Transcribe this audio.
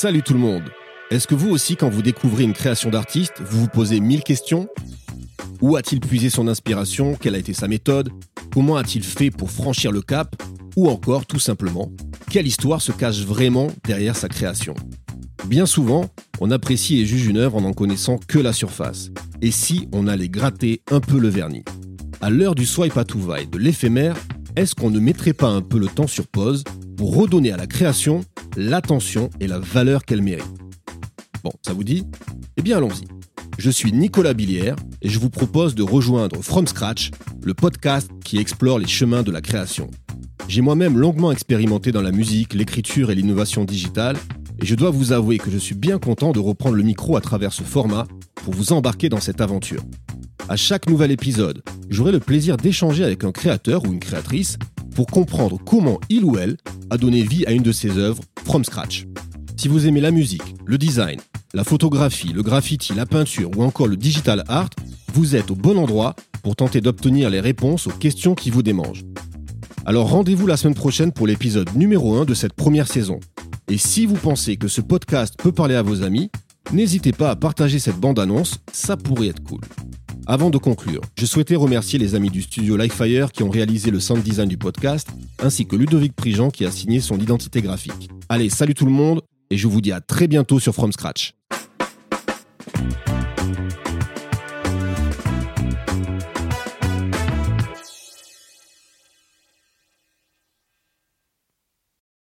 Salut tout le monde. Est-ce que vous aussi, quand vous découvrez une création d'artiste, vous vous posez mille questions? Où a-t-il puisé son inspiration Quelle a été sa méthode? Comment a-t-il fait pour franchir le cap? Ou encore, tout simplement, quelle histoire se cache vraiment derrière sa création? Bien souvent, on apprécie et juge une œuvre en n'en connaissant que la surface. Et si on allait gratter un peu le vernis? À l'heure du swipe à tout va et de l'éphémère, est-ce qu'on ne mettrait pas un peu le temps sur pause pour redonner à la création l'attention et la valeur qu'elle mérite? Bon, ça vous dit? Eh bien allons-y. Je suis Nicolas Billière et je vous propose de rejoindre From Scratch, le podcast qui explore les chemins de la création. J'ai moi-même longuement expérimenté dans la musique, l'écriture et l'innovation digitale et je dois vous avouer que je suis bien content de reprendre le micro à travers ce format pour vous embarquer dans cette aventure. À chaque nouvel épisode, j'aurai le plaisir d'échanger avec un créateur ou une créatrice pour comprendre comment il ou elle a donné vie à une de ses œuvres from scratch. Si vous aimez la musique, le design, la photographie, le graffiti, la peinture ou encore le digital art, vous êtes au bon endroit pour tenter d'obtenir les réponses aux questions qui vous démangent. Alors rendez-vous la semaine prochaine pour l'épisode numéro 1 de cette première saison. Et si vous pensez que ce podcast peut parler à vos amis, n'hésitez pas à partager cette bande-annonce, ça pourrait être cool. Avant de conclure, je souhaitais remercier les amis du studio Livefire qui ont réalisé le sound design du podcast, ainsi que Ludovic Prigent qui a signé son identité graphique. Allez, salut tout le monde, et je vous dis à très bientôt sur From Scratch.